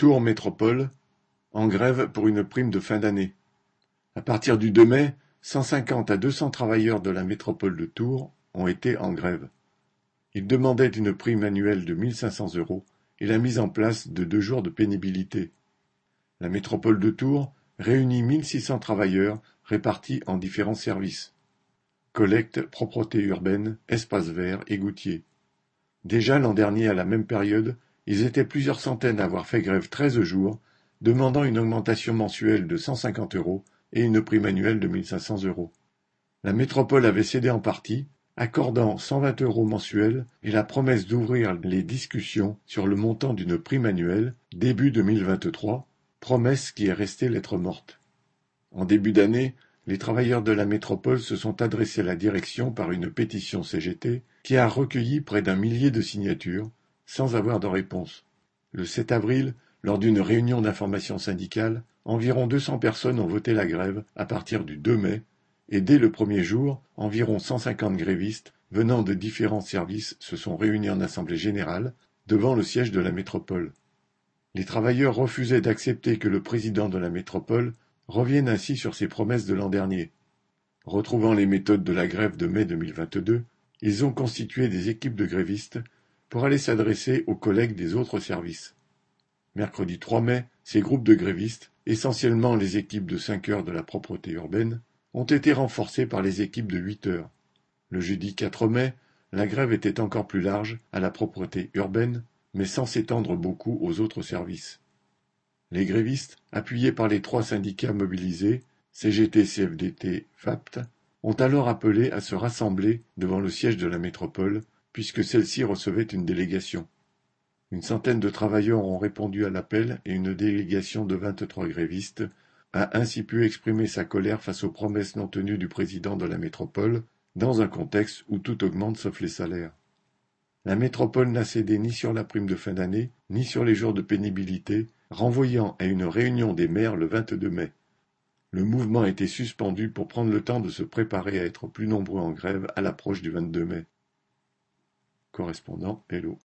Tours Métropole, en grève pour une prime de fin d'année. À partir du 2 mai, 150 à 200 travailleurs de la métropole de Tours ont été en grève. Ils demandaient une prime annuelle de 1500 euros et la mise en place de deux jours de pénibilité. La métropole de Tours réunit 1600 travailleurs répartis en différents services. Collecte, propreté urbaine, espaces verts et gouttiers. Déjà l'an dernier à la même période, ils étaient plusieurs centaines à avoir fait grève treize jours, demandant une augmentation mensuelle de cent cinquante euros et une prime annuelle de 1500 euros. La métropole avait cédé en partie, accordant 120 euros mensuels et la promesse d'ouvrir les discussions sur le montant d'une prime annuelle début 2023, promesse qui est restée lettre morte. En début d'année, les travailleurs de la métropole se sont adressés à la direction par une pétition CGT qui a recueilli près d'un millier de signatures, sans avoir de réponse. Le 7 avril, lors d'une réunion d'information syndicale, environ 200 personnes ont voté la grève à partir du 2 mai, et dès le premier jour, environ 150 grévistes venant de différents services se sont réunis en assemblée générale devant le siège de la métropole. Les travailleurs refusaient d'accepter que le président de la métropole revienne ainsi sur ses promesses de l'an dernier. Retrouvant les méthodes de la grève de mai 2022, ils ont constitué des équipes de grévistes pour aller s'adresser aux collègues des autres services. Mercredi 3 mai, ces groupes de grévistes, essentiellement les équipes de 5 heures de la propreté urbaine, ont été renforcés par les équipes de 8 heures. Le jeudi 4 mai, la grève était encore plus large à la propreté urbaine, mais sans s'étendre beaucoup aux autres services. Les grévistes, appuyés par les trois syndicats mobilisés, CGT, CFDT, FAPT, ont alors appelé à se rassembler devant le siège de la métropole puisque celle-ci recevait une délégation. Une centaine de travailleurs ont répondu à l'appel et une délégation de vingt-trois grévistes a ainsi pu exprimer sa colère face aux promesses non tenues du président de la métropole, dans un contexte où tout augmente sauf les salaires. La métropole n'a cédé ni sur la prime de fin d'année, ni sur les jours de pénibilité, renvoyant à une réunion des maires le 22 mai. Le mouvement été suspendu pour prendre le temps de se préparer à être plus nombreux en grève à l'approche du 22 mai. Correspondant Hello